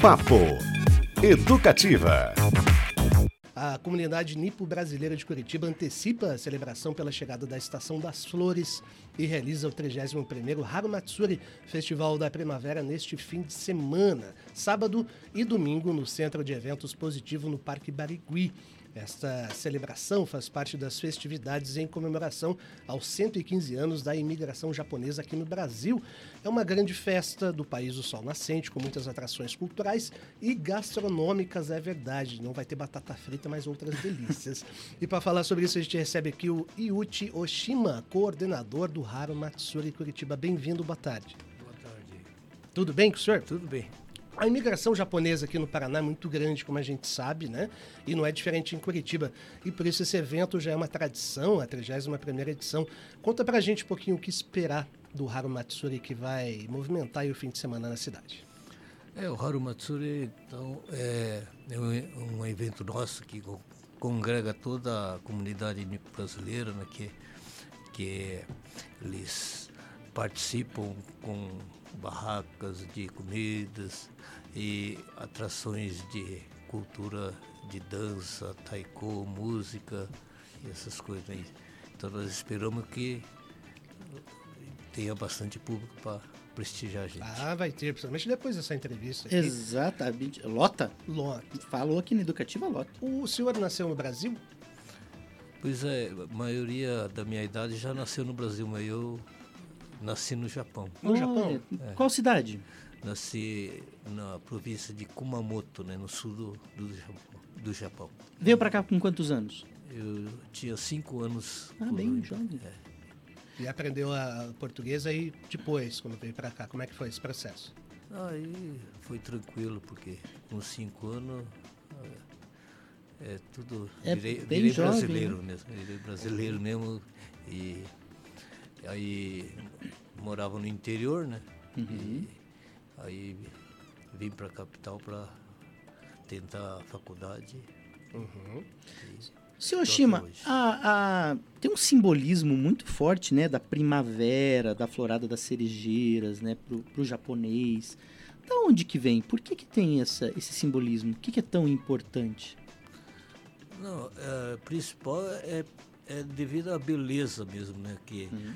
Papo Educativa. A comunidade nipo-brasileira de Curitiba antecipa a celebração pela chegada da Estação das Flores e realiza o 31º Harumatsuri, Festival da Primavera, neste fim de semana, sábado e domingo, no Centro de Eventos Positivo, no Parque Barigui. Esta celebração faz parte das festividades em comemoração aos 115 anos da imigração japonesa aqui no Brasil. É uma grande festa do país do sol nascente, com muitas atrações culturais e gastronômicas, é verdade. Não vai ter batata frita, mas outras delícias. e para falar sobre isso, a gente recebe aqui o Iuchi Oshima, coordenador do Haru Matsuri Curitiba. Bem-vindo, boa tarde. Boa tarde. Tudo bem com o senhor? Tudo bem. A imigração japonesa aqui no Paraná é muito grande, como a gente sabe, né? E não é diferente em Curitiba. E por isso esse evento já é uma tradição, a 31ª edição. Conta pra gente um pouquinho o que esperar do Haru Matsuri que vai movimentar o fim de semana na cidade. É, o Haru Matsuri, então, é, é um, um, evento nosso que congrega toda a comunidade brasileira, né, que, que eles participam com barracas de comidas e atrações de cultura de dança, taiko, música e essas coisas aí. Então nós esperamos que tenha bastante público para prestigiar a gente. Ah, vai ter, principalmente depois dessa entrevista. Aqui. Exatamente. Lota? Lota. Falou aqui na Educativa Lota. O senhor nasceu no Brasil? Pois é, a maioria da minha idade já nasceu no Brasil, mas eu Nasci no Japão. No Japão? É. Qual cidade? Nasci na província de Kumamoto, né, no sul do, do, Japão, do Japão. Veio para cá com quantos anos? Eu tinha cinco anos. Ah, bem jovem. É. E aprendeu a português aí depois, quando veio para cá. Como é que foi esse processo? Aí foi tranquilo, porque com cinco anos é, é tudo é virei, bem virei jovem, brasileiro né? mesmo. Virei brasileiro mesmo e Aí morava no interior, né? Uhum. E aí vim para a capital para tentar a faculdade. Uhum. Senhor Shima, a, a, tem um simbolismo muito forte, né, da primavera, da florada das cerejeiras, né, pro, pro japonês. Da onde que vem? Por que que tem essa, esse simbolismo? O que, que é tão importante? Não, é, principal é é devido à beleza mesmo, né? Que uhum.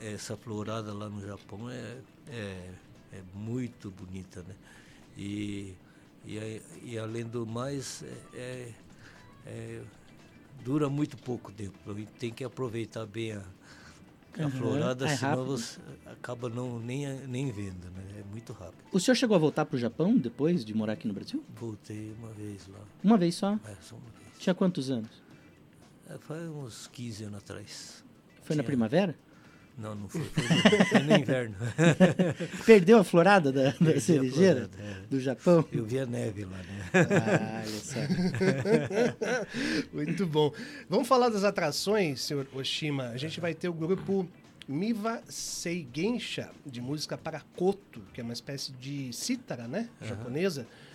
essa florada lá no Japão é, é, é muito bonita, né? E, e, e além do mais, é, é, é dura muito pouco tempo. Tem que aproveitar bem a, a uhum. florada, é senão você acaba não, nem, nem vendo, né? É muito rápido. O senhor chegou a voltar para o Japão depois de morar aqui no Brasil? Voltei uma vez lá. Uma vez só? É, só uma vez. Tinha quantos anos? É, foi uns 15 anos atrás. Foi Tinha... na primavera? Não, não foi. Foi, foi no inverno. Perdeu a florada da, da cerejeira florada, é. do Japão? Eu vi a neve lá, né? Ah, olha só. Muito bom. Vamos falar das atrações, senhor Oshima. A gente vai ter o grupo Miva Seigensha, de música para koto, que é uma espécie de cítara, né? Uhum.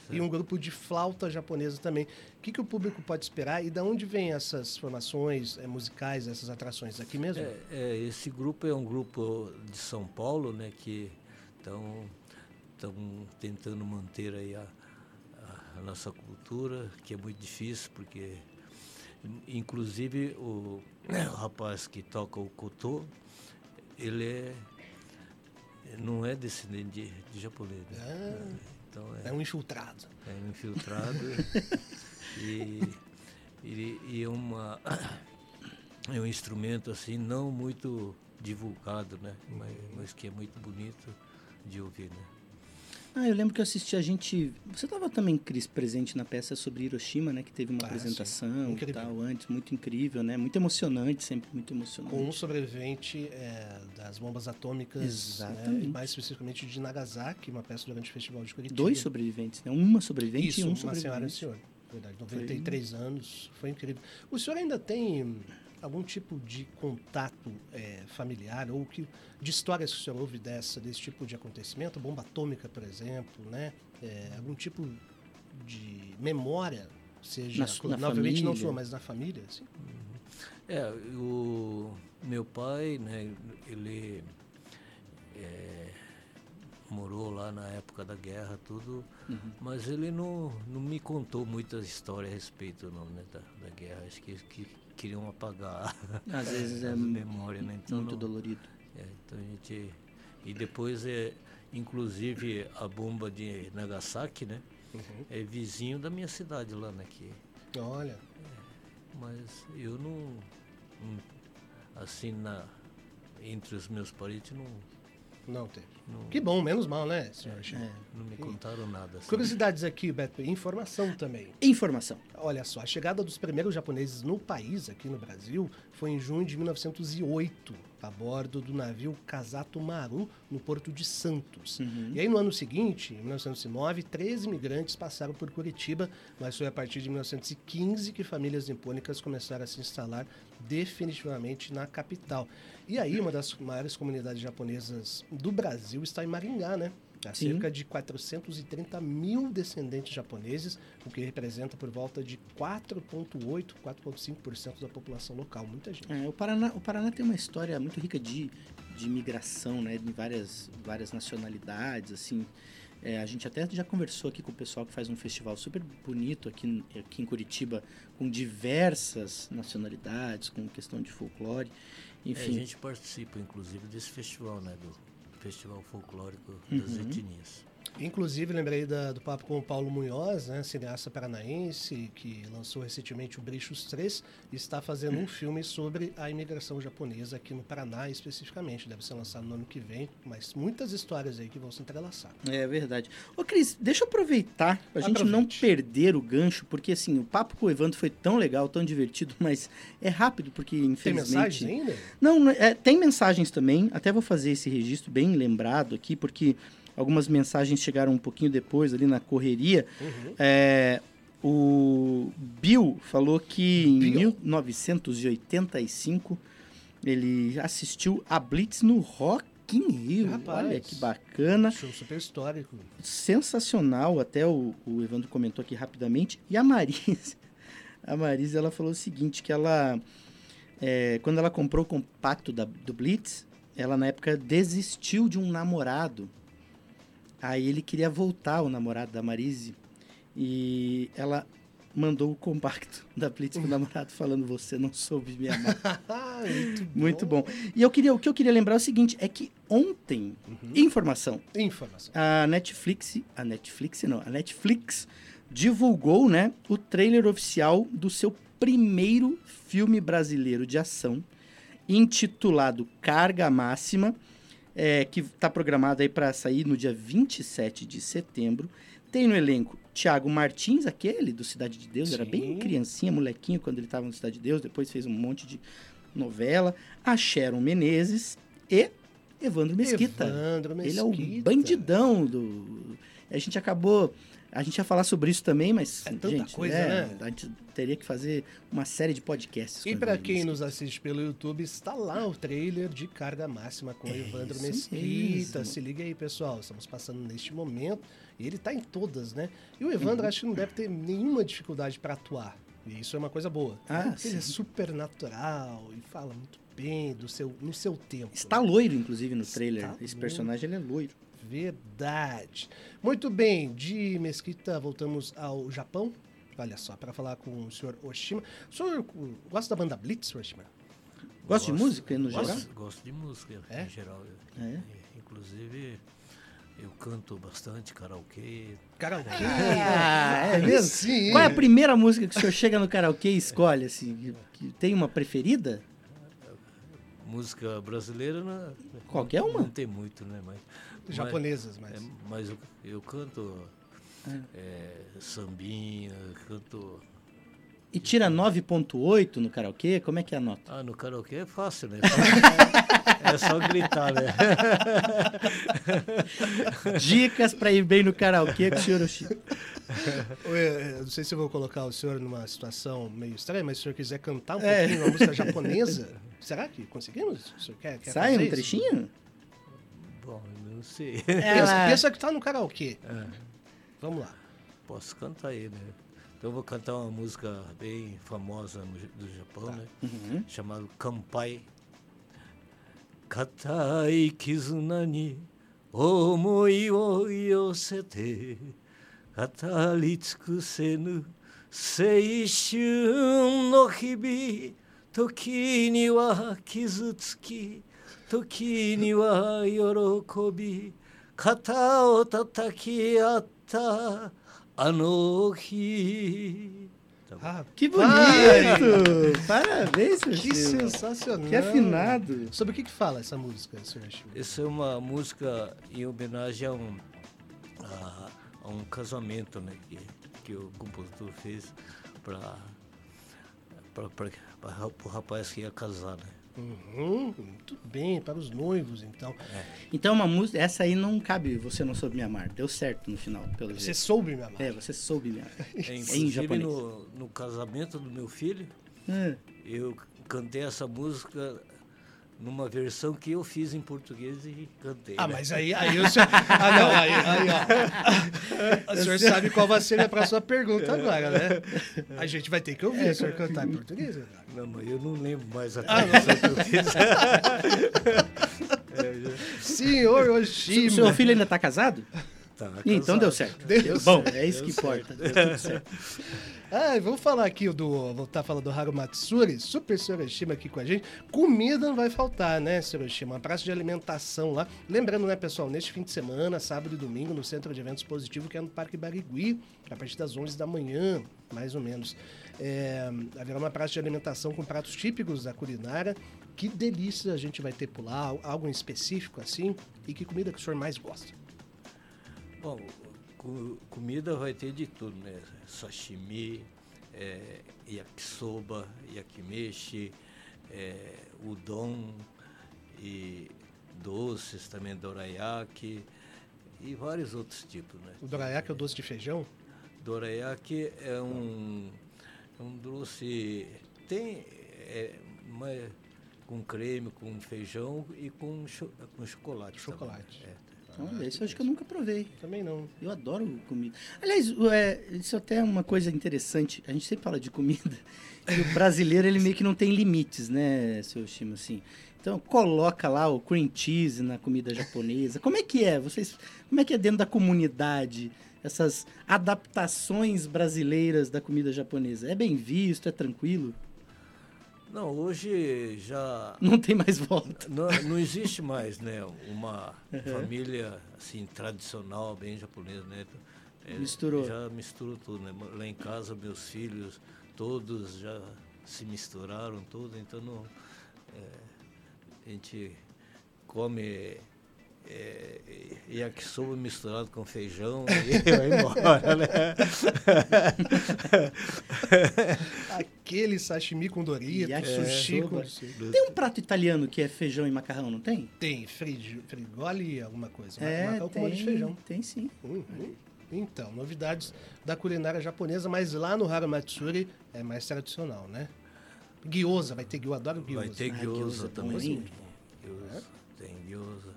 E um grupo de flauta japonesa também. O que, que o público pode esperar e de onde vêm essas formações é, musicais, essas atrações? Aqui mesmo? É, é, esse grupo é um grupo de São Paulo, né, que estão tentando manter aí a, a, nossa cultura, que é muito difícil, porque inclusive o, o rapaz que toca o koto, ele é não é descendente de, de japonês. Né? Ah. Então é, é um infiltrado. É um infiltrado e, e, e uma, é um instrumento assim não muito divulgado, né? Mas, mas que é muito bonito de ouvir, né? Ah, eu lembro que eu assisti a gente. Você estava também, Cris, presente na peça sobre Hiroshima, né? Que teve uma ah, apresentação e tal antes, muito incrível, né? Muito emocionante, sempre muito emocionante. Com um sobrevivente é, das bombas atômicas, Exatamente. Né? mais especificamente de Nagasaki, uma peça durante o Festival de Curitiba. Dois sobreviventes, né? Uma sobrevivente Isso, e um uma sobrevivente. senhora e um senhor. Verdade, 93 foi... anos, foi incrível. O senhor ainda tem algum tipo de contato é, familiar ou que, de histórias que o senhor ouve dessa, desse tipo de acontecimento, bomba atômica, por exemplo, né? É, algum tipo de memória, seja, na, na obviamente não sua, mas na família? Assim? É, o meu pai, né, ele é, morou lá na época da guerra, tudo, uhum. mas ele não, não me contou muitas histórias a respeito não, né, da, da guerra. Acho que, que queriam apagar Às vezes é memória, né? Então, muito não, dolorido. É, então a gente. E depois é, inclusive a bomba de Nagasaki, né? Uhum. É vizinho da minha cidade lá, né? Que, Olha. É, mas eu não, não, assim na entre os meus parentes não não teve. Não... Que bom, menos mal, né, senhor? É, não me contaram nada. Assim. Curiosidades aqui, Beto. Informação também. Informação. Olha só, a chegada dos primeiros japoneses no país, aqui no Brasil, foi em junho de 1908, a bordo do navio Kazato Maru, no porto de Santos. Uhum. E aí, no ano seguinte, em 1909, 13 imigrantes passaram por Curitiba, mas foi a partir de 1915 que famílias nipônicas começaram a se instalar definitivamente na capital. E aí, uma das maiores comunidades japonesas do Brasil está em Maringá, né? Há Sim. cerca de 430 mil descendentes japoneses, o que representa por volta de 4,8%, 4,5% da população local. Muita gente. É, o, Paraná, o Paraná tem uma história muito rica de, de imigração, né? De várias, várias nacionalidades, assim. É, a gente até já conversou aqui com o pessoal que faz um festival super bonito aqui, aqui em Curitiba, com diversas nacionalidades, com questão de folclore. Enfim. É, a gente participa, inclusive, desse festival, né? Do Festival Folclórico das uhum. Etnias. Inclusive, lembrei da, do papo com o Paulo Munhoz, né, cineasta paranaense, que lançou recentemente o Brichos 3 e está fazendo um filme sobre a imigração japonesa aqui no Paraná, especificamente. Deve ser lançado no ano que vem, mas muitas histórias aí que vão se entrelaçar. É verdade. Ô, Cris, deixa eu aproveitar para a gente não perder o gancho, porque assim, o papo com o Evandro foi tão legal, tão divertido, mas é rápido, porque infelizmente. Tem mensagens ainda? Não, é, tem mensagens também. Até vou fazer esse registro bem lembrado aqui, porque algumas mensagens chegaram um pouquinho depois, ali na correria. Uhum. É, o Bill falou que em 1985 ele assistiu a Blitz no Rock in Rio. Rapaz, Olha que bacana. Show super histórico. Sensacional, até o, o Evandro comentou aqui rapidamente. E a Marisa, a Marisa ela falou o seguinte, que ela, é, quando ela comprou o compacto da, do Blitz, ela na época desistiu de um namorado Aí ele queria voltar, o namorado da Marise, e ela mandou o compacto da Blitz pro namorado falando você não soube me amar. Muito, bom. Muito bom. E eu queria, o que eu queria lembrar é o seguinte, é que ontem, uhum. informação. Informação. A Netflix, a Netflix não, a Netflix divulgou, né, o trailer oficial do seu primeiro filme brasileiro de ação, intitulado Carga Máxima é, que está programado aí para sair no dia 27 de setembro. Tem no elenco Tiago Martins, aquele do Cidade de Deus, Sim. era bem criancinha, molequinho quando ele estava no Cidade de Deus, depois fez um monte de novela. A Sharon Menezes e Evandro Mesquita. Evandro Mesquita. Ele é o bandidão do. A gente acabou a gente ia falar sobre isso também, mas. É tanta gente, coisa, é, né? A gente teria que fazer uma série de podcasts. E para quem nos assiste pelo YouTube, está lá o trailer de Carga Máxima com é Evandro Mesquita. Mesmo. Se liga aí, pessoal. Estamos passando neste momento. E ele está em todas, né? E o Evandro uhum. acho que não deve ter nenhuma dificuldade para atuar. E isso é uma coisa boa. Ah, Ele é super natural e fala muito bem do seu, no seu tempo. Está loiro, inclusive, no trailer. Esse personagem ele é loiro. Verdade. Muito bem, de Mesquita voltamos ao Japão. Olha só, para falar com o senhor Oshima. O senhor gosta da banda Blitz, Oshima? Gosta de música no gosto, geral? Gosto de música é? em geral. É? Inclusive, eu canto bastante karaokê. Karaokê? Ah, é mesmo? Sim. Qual é a primeira música que o senhor chega no karaokê e escolhe? Assim, tem uma preferida? Música brasileira, não, Qualquer uma? Não tem muito, né? Mas japonesas, mas. É, mas eu, eu canto é. É, sambinha, canto. E tira 9.8 no karaokê? Como é que é a nota? Ah, no karaokê é fácil, né? É só gritar, né? Dicas para ir bem no karaokê com o senhor Oshiro. Não sei se eu vou colocar o senhor numa situação meio estranha, mas se o senhor quiser cantar um é. pouquinho uma música japonesa, Será que conseguimos? Você quer, quer Sai um trechinho? Isso? Bom, não sei. É, Ela... Pensa, que tá no karaokê. É. Vamos lá. Posso cantar aí, né? Então eu vou cantar uma música bem famosa do Japão, tá. né? Uhum. Chamada Kampai. Katai kizuna ni omoi o yosete Katari tsukusenu seishun no hibi 尽くせぬ青春の日々時には傷つき時には喜び肩を叩き合ったあの日 Ah, Que vai! bonito! Parabéns, seu Que Chima. sensacional. Que afinado. Sobre o que, que fala essa música, senhor Chico? Essa é uma música em homenagem a um, a, a um casamento né, que, que o compositor fez para o rapaz que ia casar. Né? Uhum, muito bem, para os noivos, então. Então, uma música. Essa aí não cabe, você não soube me amar. Deu certo no final, pelo Você jeito. soube me amar. É, você soube me amar. É, inclusive japonês. no, no casamento do meu filho, Ah, eu cantei essa música numa versão que eu fiz em português e cantei. Ah, né? mas aí, aí o senhor. Ah, não, aí, aí ó. O senhor sabe qual vai ser a próxima pergunta agora, né? A gente vai ter que ouvir o senhor cantar em português, né? Não, mas eu não lembro mais a Ah, versão que eu fiz. Senhor O Oshima. seu filho ainda tá casado? Tá, Então casado. deu certo. Deu Bom, certo, é isso que importa. Deu tudo certo. Ah, vamos falar aqui do. Voltar a falar do Haru Matsuri, Super Soroshima aqui com a gente. Comida não vai faltar, né, Soroshima? Uma praça de alimentação lá. Lembrando, né, pessoal, neste fim de semana, sábado e domingo, no Centro de Eventos Positivo, que é no Parque Barigui, a partir das 11 da manhã, mais ou menos. É, haverá uma praça de alimentação com pratos típicos da culinária. Que delícia a gente vai ter por lá, algo em específico assim. E que comida que o senhor mais gosta? Bom, co- comida vai ter de tudo, né? Sashimi, é, yakisoba, yakimeshi, é, udon e doces também, dorayaki e vários outros tipos, né? O dorayaki é o doce de feijão? Dorayaki é um, é um doce, tem é, uma- com creme, com feijão e com, cho- com chocolate. também. Chocolate. É. Olha, isso eu acho que eu nunca provei. Também não. Eu adoro comida. Aliás, é, isso até é uma coisa interessante. A gente sempre fala de comida. E o brasileiro, ele meio que não tem limites, né, seu Shima, assim. Então, coloca lá o cream cheese na comida japonesa. Como é que é? Vocês, como é que é dentro da comunidade essas adaptações brasileiras da comida japonesa? É bem visto? É tranquilo? Não, hoje já Não tem mais volta. não, não existe mais, né, uma família assim tradicional bem japonesa, né? É, Misturou. Já misturou tudo, né? Lá em casa meus filhos todos já se misturaram tudo, então não, é, a gente come é, yakisoba misturado com feijão e vai embora, né? Aquele sashimi com dorito, Yakisoba. sushi com... Tem um prato italiano que é feijão e macarrão, não tem? Tem frigi- frigoli, alguma coisa. É, Macarrão com molho de feijão. tem sim. Uhum. Então, novidades da culinária japonesa, mas lá no Haramatsuri é mais tradicional, né? Gyoza, vai ter gyoza, adoro gyoza. Vai ter Ah, gyoza gyoza é também. Gyoza, Tem gyoza.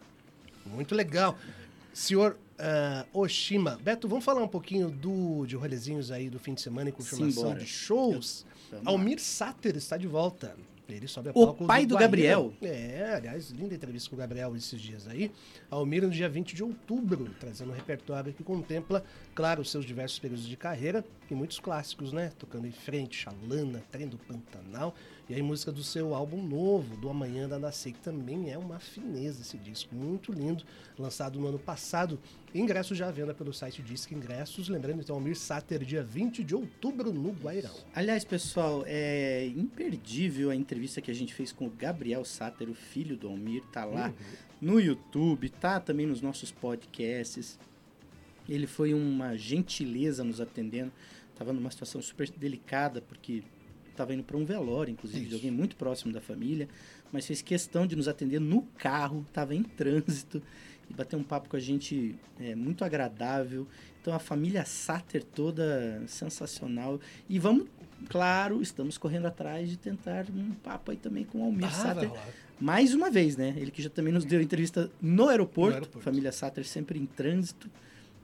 Muito legal. Senhor ah, Oshima, Beto, vamos falar um pouquinho do, de rolezinhos aí do fim de semana e confirmação Simbora. de shows? Almir Sater está de volta. Ele sobe a O palco pai do Guaíra. Gabriel. É, aliás, linda entrevista com o Gabriel esses dias aí. Almir no dia 20 de outubro, trazendo um repertório que contempla, claro, os seus diversos períodos de carreira e muitos clássicos, né? Tocando em frente, Xalana, Trem do Pantanal e aí música do seu álbum novo, do Amanhã da Nascer, que também é uma fineza esse disco, muito lindo, lançado no ano passado. Ingressos já à venda pelo site Disque Ingressos, lembrando então Almir Sater, dia 20 de outubro no Guairão. Aliás, pessoal, é imperdível a entrevista que a gente fez com o Gabriel Sater, o filho do Almir, tá lá no YouTube, tá também nos nossos podcasts. Ele foi uma gentileza nos atendendo. Tava numa situação super delicada, porque tava indo para um velório, inclusive, de Isso. alguém muito próximo da família, mas fez questão de nos atender no carro, tava em trânsito e bater um papo com a gente é, muito agradável. Então a família Sater toda sensacional. E vamos, claro, estamos correndo atrás de tentar um papo aí também com o Almir Ah, Sater. Mais uma vez, né? Ele que já também nos deu entrevista no aeroporto. No aeroporto. Família Sater sempre em trânsito.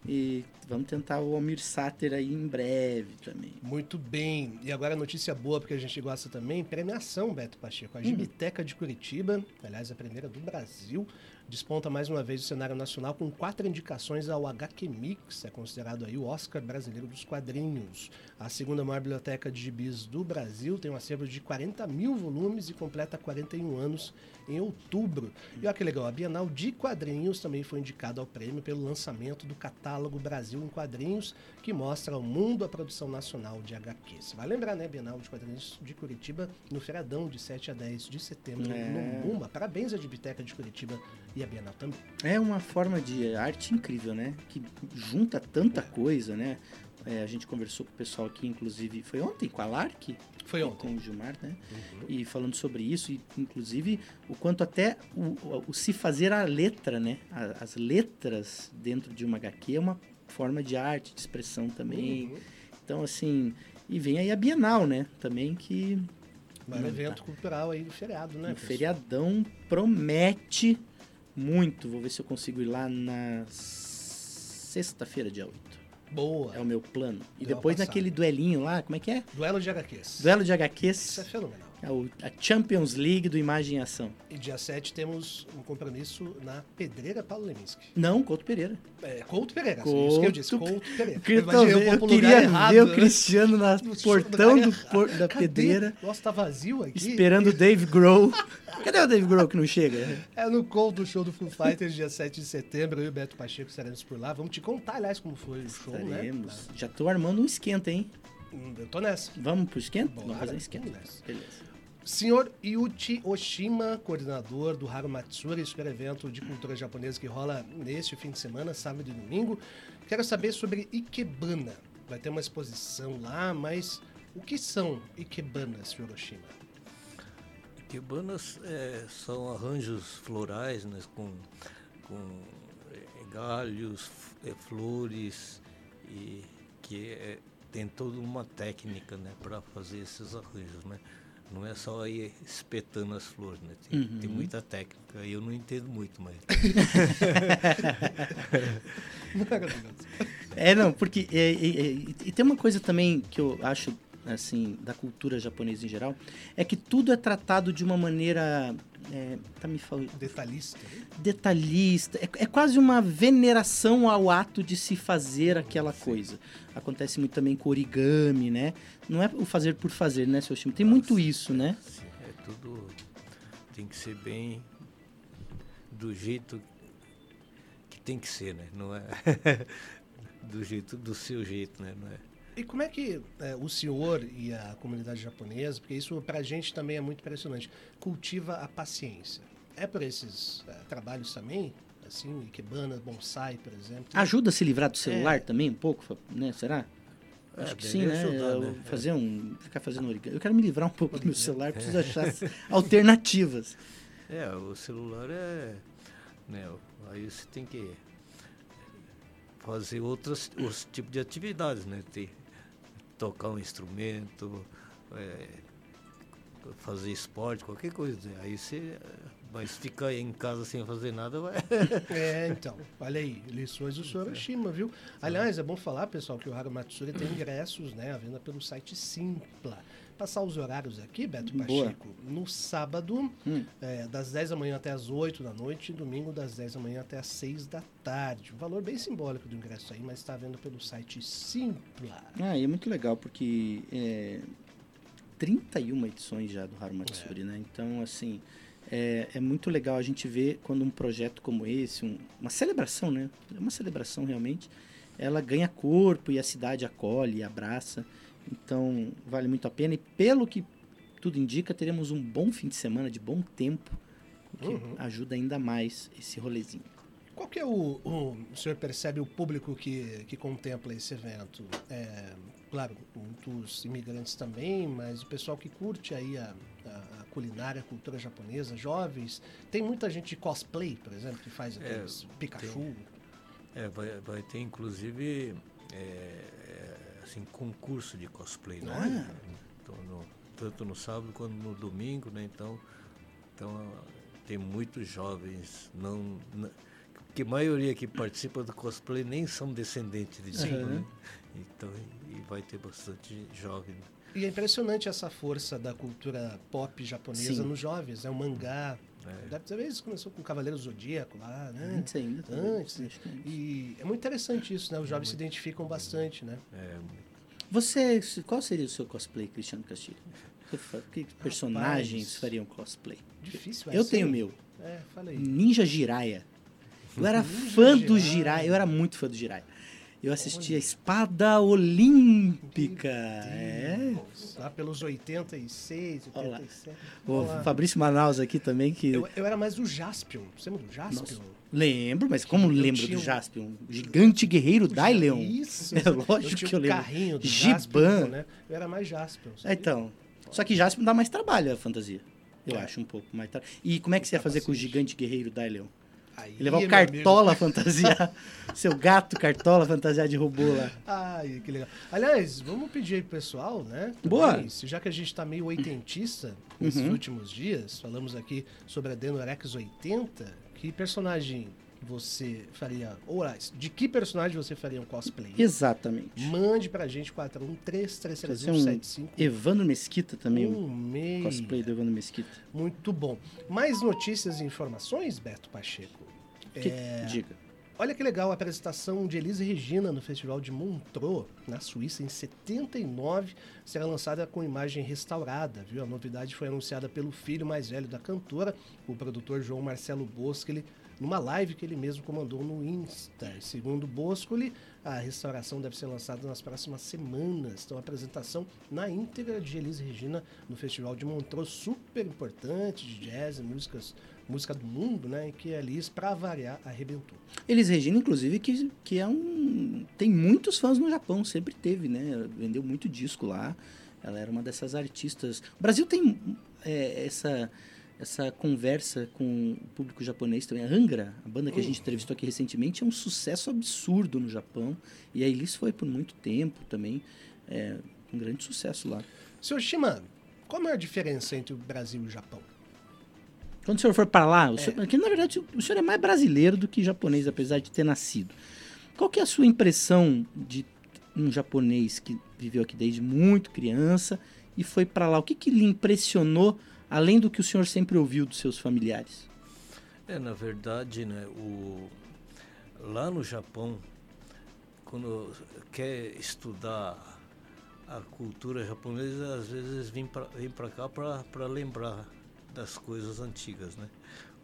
E vamos tentar o Almir Sater aí em breve também. Muito bem. E agora notícia boa, porque a gente gosta também, premiação, Beto Pacheco. A Gibiteca de Curitiba, aliás, a primeira do Brasil, desponta mais uma vez o cenário nacional com quatro indicações ao HQ Mix, é considerado aí o Oscar brasileiro dos quadrinhos. A segunda maior biblioteca de gibis do Brasil tem um acervo de 40 mil volumes e completa 41 anos em outubro. E olha que legal, a Bienal de Quadrinhos também foi indicada ao prêmio pelo lançamento do catálogo Brasil em Quadrinhos, que mostra ao mundo a produção nacional de HQs. Vai lembrar, né, Bienal de Quadrinhos de Curitiba, no feriadão de 7 a 10 de setembro, é. no Mumba. Parabéns à Biblioteca de Curitiba e à Bienal também. É uma forma de arte incrível, né? Que junta tanta coisa, né? É, a gente conversou com o pessoal aqui, inclusive, foi ontem com a Lark? Foi ontem. Com o Gilmar, né? Uhum. E falando sobre isso, e inclusive o quanto até o, o, o se fazer a letra, né? as letras dentro de uma HQ é uma forma de arte, de expressão também. Uhum. Então, assim, e vem aí a Bienal, né? Também que. Um evento tá. cultural aí do feriado, né? O feriadão promete muito. Vou ver se eu consigo ir lá na sexta-feira, dia 8. Boa. É o meu plano. E depois naquele duelinho lá, como é que é? Duelo de HQs. Duelo de HQs. Isso é fenomenal. É a Champions League do Imagem e Ação. E dia 7 temos um compromisso na Pedreira Paulo Leminski. Não, Couto Pereira. É, Couto Pereira, Couto... isso que eu disse, Couto Pereira. Eu, eu, eu queria errado, ver o Cristiano na no portão do, por, da Cadê? Pedreira. Nossa, tá vazio aqui. Esperando o Dave Grohl. Cadê o Dave Grohl que não chega? É no Couto, show do Foo Fighters, dia 7 de setembro. Eu e o Beto Pacheco estaremos por lá. Vamos te contar, aliás, como foi o show, né? estaremos. né? Já tô armando um esquenta, hein? Hum, eu tô nessa. Vamos pro esquenta? Bora, Vamos fazer um esquenta. Beleza. Senhor Yuchi Oshima, coordenador do Haru Matsuri, super evento de cultura japonesa que rola neste fim de semana, sábado e domingo. Quero saber sobre Ikebana. Vai ter uma exposição lá, mas o que são Ikebanas, Senhor Oshima? Ikebanas é, são arranjos florais né, com, com é, galhos, é, flores, e que é, tem toda uma técnica né, para fazer esses arranjos. Né? Não é só ir espetando as flores, né? Tem, uhum. tem muita técnica. Eu não entendo muito, mas. é, não, porque. É, é, é, e tem uma coisa também que eu acho, assim, da cultura japonesa em geral, é que tudo é tratado de uma maneira. É, tá me falando. Detalhista. Né? Detalhista. É, é, quase uma veneração ao ato de se fazer aquela Sim. coisa. Acontece muito também com origami, né? Não é o fazer por fazer, né, seu time? Tem Nossa, muito isso, né? Sim, é tudo. Tem que ser bem do jeito que tem que ser, né? Não é do jeito do seu jeito, né? Não é. E como é que é, o senhor e a comunidade japonesa, porque isso para a gente também é muito impressionante, cultiva a paciência? É por esses é, trabalhos também? Assim, Ikebana, bonsai, por exemplo. Ajuda a se livrar do celular é. também um pouco, né? Será? É, Acho que sim, né? Ajudar, né? Fazer um. Ficar fazendo origami. Eu quero me livrar um pouco do meu celular, preciso achar alternativas. É, o celular é. Né, aí você tem que fazer outros, outros tipos de atividades, né? Ter, tocar um instrumento, é, fazer esporte, qualquer coisa. Aí você mas ficar em casa sem fazer nada vai. é, então. Olha aí, lições do Soroshima, viu? Aliás, é bom falar, pessoal, que o Haru Matsuri tem ingressos, né? À venda pelo site Simpla. Passar os horários aqui, Beto Pacheco. Boa. No sábado, hum. é, das 10 da manhã até as 8 da noite, e domingo, das 10 da manhã até as 6 da tarde. Um valor bem simbólico do ingresso aí, mas está vendo pelo site Simpla. Ah, e é muito legal, porque é, 31 edições já do Haru Matsuri, é. né? Então, assim é, é, muito legal a gente ver quando um projeto como esse, um, uma celebração, né? É uma celebração realmente, ela ganha corpo e a cidade acolhe, abraça. Então, vale muito a pena. E pelo que tudo indica, teremos um bom fim de semana, de bom tempo, o que uhum. ajuda ainda mais esse rolezinho. Qual que é o, o, o senhor percebe o público que, que contempla esse evento? É, claro, muitos imigrantes também, mas o pessoal que curte aí a, a, a, culinária, a cultura japonesa, jovens. Tem muita gente de cosplay, por exemplo, que faz é, aqueles é, Pikachu. Tem, é, vai, vai ter inclusive é assim, concurso de cosplay, né? Então, no, tanto no sábado quanto no domingo, né? Então, então tem muitos jovens não, não que a maioria que participa do cosplay nem são descendentes de Sim. né? Então, e vai ter bastante jovem. E é impressionante essa força da cultura pop japonesa Sim. nos jovens. É o mangá, É. Deve talvez começou com o Cavaleiro Zodíaco lá, né? Antes ainda. Antes. É e é muito interessante isso, né? Os jovens é se identificam bastante, né? É. Você, qual seria o seu cosplay, Cristiano Castilho? Que personagens Rapaz, fariam cosplay? Difícil, Eu tenho o meu. É, fala aí. Ninja Jiraiya. Eu era Ninja fã Jiraiya. do Jiraiya, eu era muito fã do Jiraiya. Eu assisti a Espada Olímpica. É. Lá pelos 86, 87. O Fabrício Manaus aqui também que. Eu, eu era mais do Jaspion. Você lembra do Jaspion? Nossa. Lembro, mas como eu lembro do Jaspion? Gigante guerreiro Daileon. Isso. É lógico eu que eu lembro. carrinho do Giban. Jaspion, né? Eu era mais Jaspion. É, então. Só que Jaspion dá mais trabalho a fantasia. Eu é. acho um pouco mais trabalho. E como é que você ia fazer com o gigante guerreiro Daileon? Aí, levar o Cartola fantasiar. seu gato Cartola fantasiar de robô lá. Ai, que legal. Aliás, vamos pedir aí pro pessoal, né? Também, Boa. Já que a gente tá meio oitentista nesses uhum. últimos dias, falamos aqui sobre a Denorex 80, que personagem você faria, ou de que personagem você faria um cosplay? Exatamente. Mande pra gente 4133375. Um Evandro Mesquita também. Um mês. Cosplay do Evandro Mesquita. Muito bom. Mais notícias e informações, Beto Pacheco? Que, é... Diga. Olha que legal a apresentação de Elise Regina no Festival de Montreux, na Suíça, em 79. Será lançada com imagem restaurada, viu? A novidade foi anunciada pelo filho mais velho da cantora, o produtor João Marcelo Bosco numa live que ele mesmo comandou no Insta. Segundo Boscoli, a restauração deve ser lançada nas próximas semanas. Então, a apresentação na íntegra de Elise Regina no Festival de Montreux, super importante, de jazz, músicas, música do mundo, né? E que a Elis, para variar, arrebentou. Elis Regina, inclusive, que, que é um. tem muitos fãs no Japão, sempre teve, né? Vendeu muito disco lá. Ela era uma dessas artistas. O Brasil tem é, essa essa conversa com o público japonês também. A Angra, a banda que a gente entrevistou aqui recentemente, é um sucesso absurdo no Japão. E a Elis foi por muito tempo também. É, um grande sucesso lá. Senhor Shima, qual a maior diferença entre o Brasil e o Japão? Quando o senhor for para lá, o é. senhor, na verdade o senhor é mais brasileiro do que japonês, apesar de ter nascido. Qual que é a sua impressão de um japonês que viveu aqui desde muito criança e foi para lá? O que, que lhe impressionou além do que o senhor sempre ouviu dos seus familiares? É, na verdade, né, o, lá no Japão, quando quer estudar a cultura japonesa, às vezes vem para cá para lembrar das coisas antigas, né?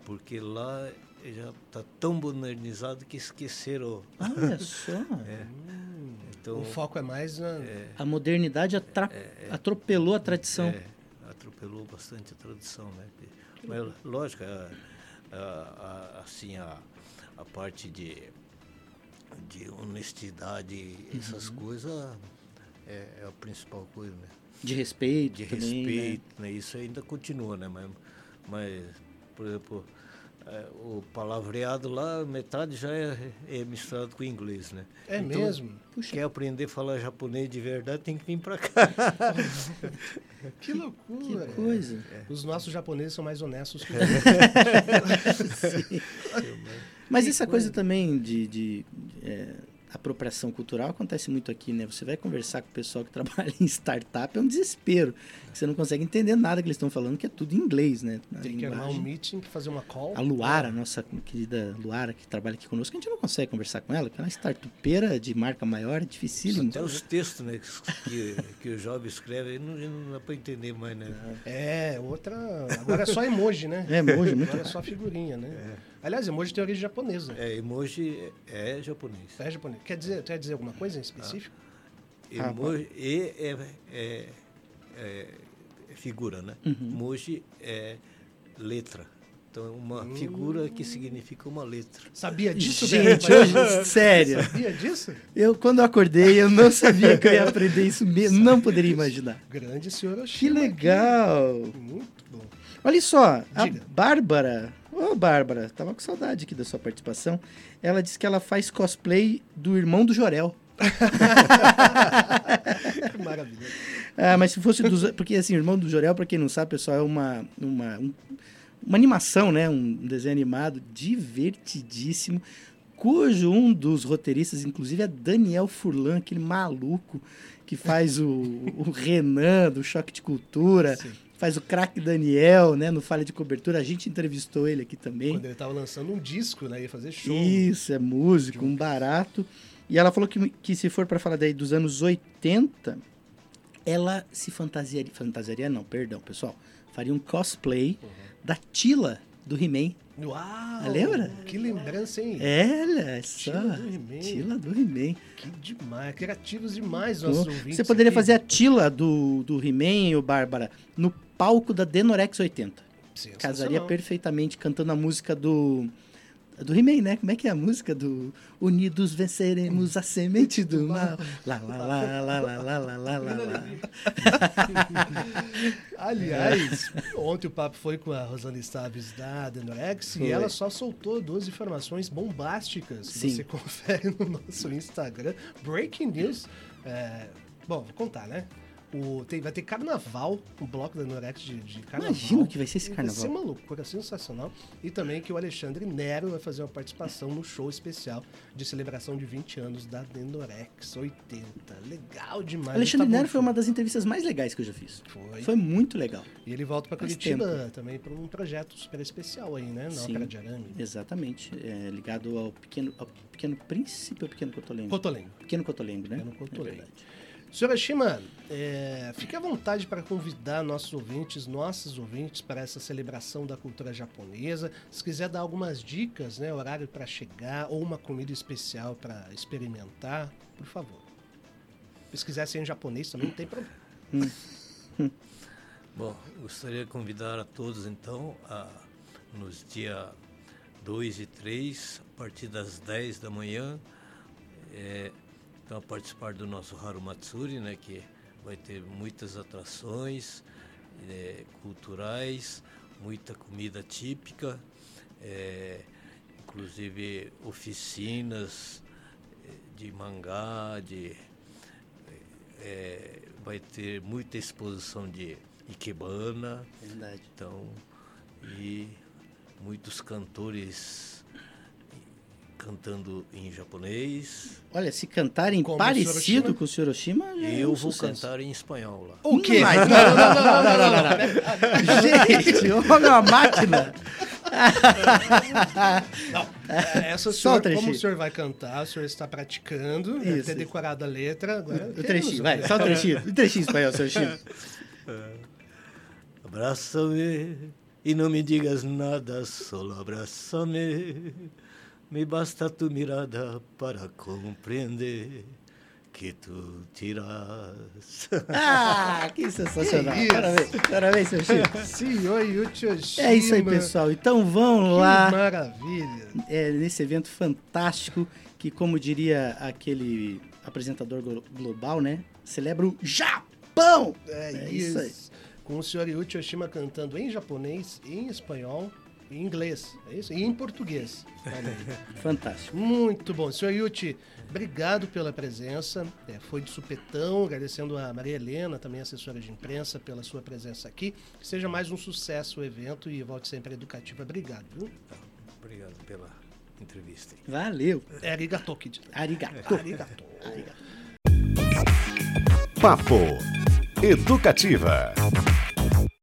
Porque lá já está tão modernizado que esqueceram. Olha só. é. Então, o foco é mais na... É, a modernidade atra... é, é, atropelou a tradição. É, atropelou bastante a tradição, né? Mas, lógico, a, a, a, assim, a, a parte de, de honestidade, essas uhum. coisas é, é, a principal coisa, né? De respeito De também, né? respeito, né? né? Isso ainda continua, né? Mas, mas por exemplo, é, o palavreado lá, metade já é, é, misturado com inglês, né? É então, mesmo? Puxa. Quer aprender a falar japonês de verdade, tem que vir para cá. que loucura! Que coisa! É. Os nossos japoneses são mais honestos que os Mas essa coisa, coisa também de, de é, apropriação cultural acontece muito aqui, né? Você vai conversar com o pessoal que trabalha em startup, é um desespero. Você não consegue entender nada que eles estão falando, que é tudo em inglês, né? Tem que armar um meeting, fazer uma call. A Luara, nossa querida Luara, que trabalha aqui conosco, a gente não consegue conversar com ela, porque ela é uma startupeira de marca maior, é dificílimo. Até os textos né, que, que o jovem escreve, não, não dá para entender mais, né? É, outra... Agora é só emoji, né? É, emoji, muito Agora é só figurinha, né? É. Aliás, emoji tem origem japonesa. É, emoji é japonês. É japonês. Quer dizer, quer dizer alguma coisa em específico? Ah. Emoji ah, e é, é, é, figura, né? Uhum. Emoji é letra. Então, é uma hum. figura que significa uma letra. Sabia disso, Gente, hoje, sério. Sabia disso? Eu, quando eu acordei, eu não sabia que eu ia aprender isso mesmo. Não poderia imaginar. Grande senhora Que legal. Aqui. Muito bom. Olha só, Diga. a Bárbara Ô, Bárbara, tava com saudade aqui da sua participação. Ela disse que ela faz cosplay do irmão do Jorel. Maravilha. Ah, mas se fosse dos. Porque, assim, o irmão do Jorel, para quem não sabe, pessoal, é uma, uma, um, uma animação, né? Um desenho animado divertidíssimo, cujo um dos roteiristas, inclusive, é Daniel Furlan, aquele maluco que faz o, o Renan do Choque de Cultura. Sim. Faz o craque Daniel, né? No Falha de Cobertura. A gente entrevistou ele aqui também. Quando ele estava lançando um disco, né? Ia fazer show. Isso, é músico, um barato. E ela falou que, que se for para falar daí dos anos 80, ela se fantasiaria. Fantasiaria não, perdão, pessoal. Faria um cosplay uhum. da Tila do He-Man. Uau! Lembra? Que lembrança, hein? É, olha só. Tila do He-Man. Tila do He-Man. Que demais. Criativos demais nossos ouvintes. Você poderia aqui. fazer a Tila do, do He-Man, Bárbara, no palco da Denorex 80. Casaria perfeitamente cantando a música do do He-Man, né? Como é que é a música do Unidos venceremos a semente do hum. mal. Lá lá lá lá lá lá lá lá. lá. Aliás, ontem o papo foi com a Rosana Stabes da Denorex e ela só soltou duas informações bombásticas. Sim. Você confere no nosso Instagram, breaking news. É, bom, vou contar, né? O, tem, vai ter carnaval, o bloco da Norex de, de carnaval. Imagina que vai ser esse carnaval. Vai ser uma loucura sensacional. E também que o Alexandre Nero vai fazer uma participação no show especial de celebração de 20 anos da Denorex 80. Legal demais. Alexandre tá Nero foi uma das entrevistas mais legais que eu já fiz. Foi. Foi muito legal. E ele volta para Curitiba também para um projeto super especial aí, né? Na Sim, Ópera de Arame. Exatamente. É, ligado ao pequeno, ao pequeno príncipe ou pequeno cotolengo? Cotolengo. Pequeno cotolengo, né? Pequeno cotolengo. É Senhora Shima, é, fique à vontade para convidar nossos ouvintes, nossos ouvintes, para essa celebração da cultura japonesa. Se quiser dar algumas dicas, né, horário para chegar ou uma comida especial para experimentar, por favor. Se quiser ser em japonês também, não tem problema. Bom, gostaria de convidar a todos, então, a, nos dias 2 e 3, a partir das 10 da manhã, é, então, a participar do nosso Haru Matsuri, né, que vai ter muitas atrações é, culturais, muita comida típica, é, inclusive oficinas é, de mangá, de, é, vai ter muita exposição de ikebana. Verdade. Então, e muitos cantores cantando em japonês. Olha, se cantarem Como parecido o com o Hiroshima, eu é um vou cantar em espanhol lá. O quê? Não, não, não, não, não, não, Gente, olha a máquina. não, é, essa senhor, como o senhor vai cantar, o senhor está praticando, deve ter decorado a letra. Agora, o trechinho, vai, só o trechinho. O trechinho em espanhol, seu Chico. Abraça-me e não me digas nada, só abraça-me. Me basta tu mirada para compreender que tu tiras. Ah, que sensacional. Que parabéns, parabéns, seu Chico. Senhor Yuchio É isso aí, pessoal. Então vão que lá. maravilha. É, nesse evento fantástico que, como diria aquele apresentador global, né? Celebra o Japão. É, é isso. isso aí. Com o senhor Yuchi Oshima cantando em japonês, em espanhol em inglês, é isso? E em português. Fantástico. Muito bom. Senhor Yuti, obrigado pela presença. É, foi de supetão, agradecendo a Maria Helena, também assessora de imprensa, pela sua presença aqui. Que seja mais um sucesso o evento e volte sempre educativa. Obrigado, viu? Obrigado pela entrevista. Valeu. É arigato, Kid. Arigato. Arigato. arigato. Papo Educativa.